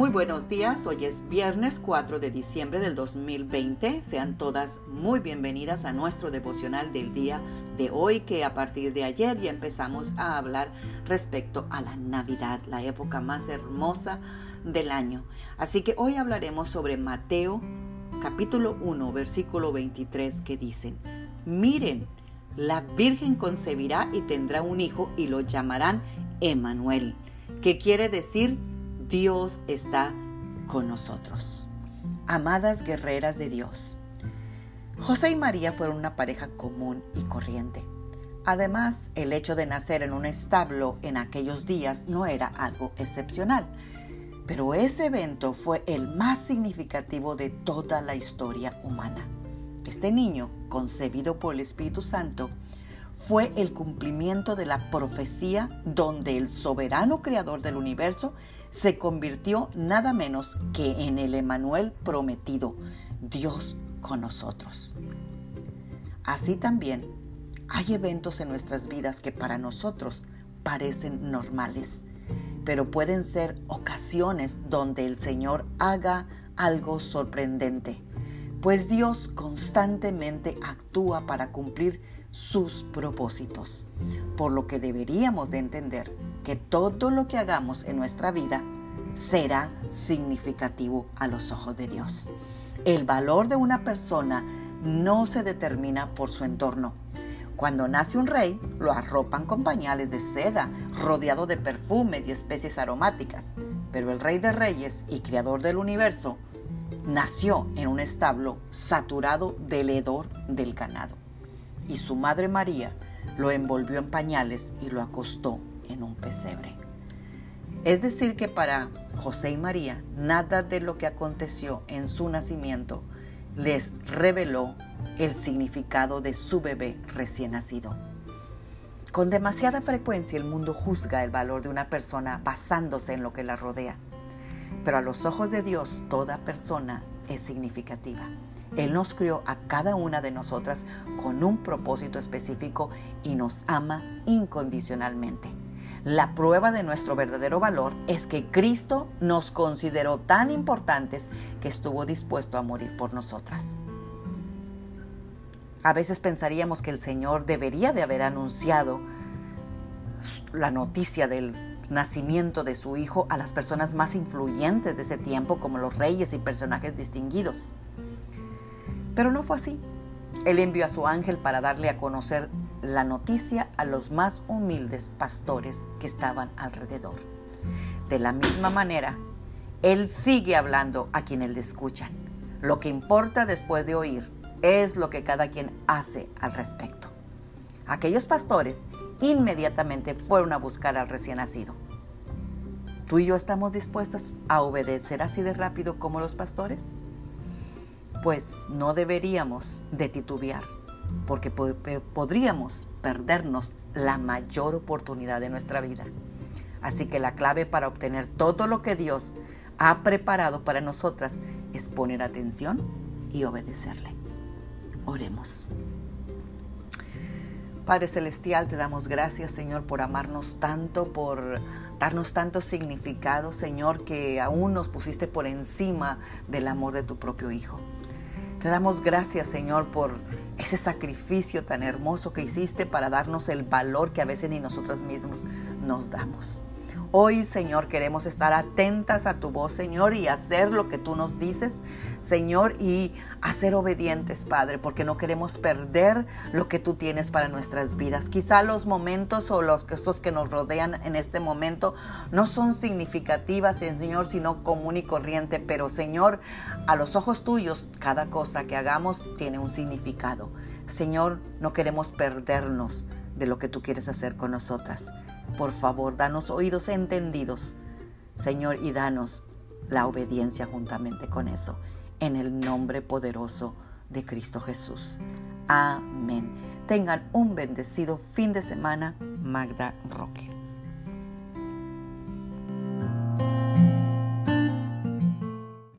Muy buenos días, hoy es viernes 4 de diciembre del 2020. Sean todas muy bienvenidas a nuestro devocional del día de hoy, que a partir de ayer ya empezamos a hablar respecto a la Navidad, la época más hermosa del año. Así que hoy hablaremos sobre Mateo capítulo 1, versículo 23, que dicen, miren, la Virgen concebirá y tendrá un hijo y lo llamarán Emanuel, que quiere decir Dios está con nosotros. Amadas guerreras de Dios, José y María fueron una pareja común y corriente. Además, el hecho de nacer en un establo en aquellos días no era algo excepcional, pero ese evento fue el más significativo de toda la historia humana. Este niño, concebido por el Espíritu Santo, fue el cumplimiento de la profecía donde el soberano creador del universo se convirtió nada menos que en el Emanuel prometido, Dios con nosotros. Así también hay eventos en nuestras vidas que para nosotros parecen normales, pero pueden ser ocasiones donde el Señor haga algo sorprendente, pues Dios constantemente actúa para cumplir sus propósitos, por lo que deberíamos de entender que todo lo que hagamos en nuestra vida será significativo a los ojos de Dios. El valor de una persona no se determina por su entorno. Cuando nace un rey, lo arropan con pañales de seda, rodeado de perfumes y especies aromáticas. Pero el rey de reyes y creador del universo nació en un establo saturado del hedor del ganado. Y su madre María lo envolvió en pañales y lo acostó en un pesebre. Es decir, que para José y María nada de lo que aconteció en su nacimiento les reveló el significado de su bebé recién nacido. Con demasiada frecuencia el mundo juzga el valor de una persona basándose en lo que la rodea, pero a los ojos de Dios toda persona es significativa. Él nos crió a cada una de nosotras con un propósito específico y nos ama incondicionalmente. La prueba de nuestro verdadero valor es que Cristo nos consideró tan importantes que estuvo dispuesto a morir por nosotras. A veces pensaríamos que el Señor debería de haber anunciado la noticia del nacimiento de su Hijo a las personas más influyentes de ese tiempo, como los reyes y personajes distinguidos. Pero no fue así. Él envió a su ángel para darle a conocer la noticia a los más humildes pastores que estaban alrededor. De la misma manera, Él sigue hablando a quienes le escuchan. Lo que importa después de oír es lo que cada quien hace al respecto. Aquellos pastores inmediatamente fueron a buscar al recién nacido. ¿Tú y yo estamos dispuestos a obedecer así de rápido como los pastores? Pues no deberíamos de titubear porque podríamos perdernos la mayor oportunidad de nuestra vida. Así que la clave para obtener todo lo que Dios ha preparado para nosotras es poner atención y obedecerle. Oremos. Padre Celestial, te damos gracias, Señor, por amarnos tanto, por darnos tanto significado, Señor, que aún nos pusiste por encima del amor de tu propio Hijo. Te damos gracias, Señor, por ese sacrificio tan hermoso que hiciste para darnos el valor que a veces ni nosotros mismos nos damos. Hoy, Señor, queremos estar atentas a tu voz, Señor, y hacer lo que tú nos dices, Señor, y hacer obedientes, Padre, porque no queremos perder lo que tú tienes para nuestras vidas. Quizá los momentos o los que nos rodean en este momento no son significativas, Señor, sino común y corriente, pero, Señor, a los ojos tuyos, cada cosa que hagamos tiene un significado. Señor, no queremos perdernos de lo que tú quieres hacer con nosotras. Por favor, danos oídos entendidos, Señor, y danos la obediencia juntamente con eso, en el nombre poderoso de Cristo Jesús. Amén. Tengan un bendecido fin de semana, Magda Roque.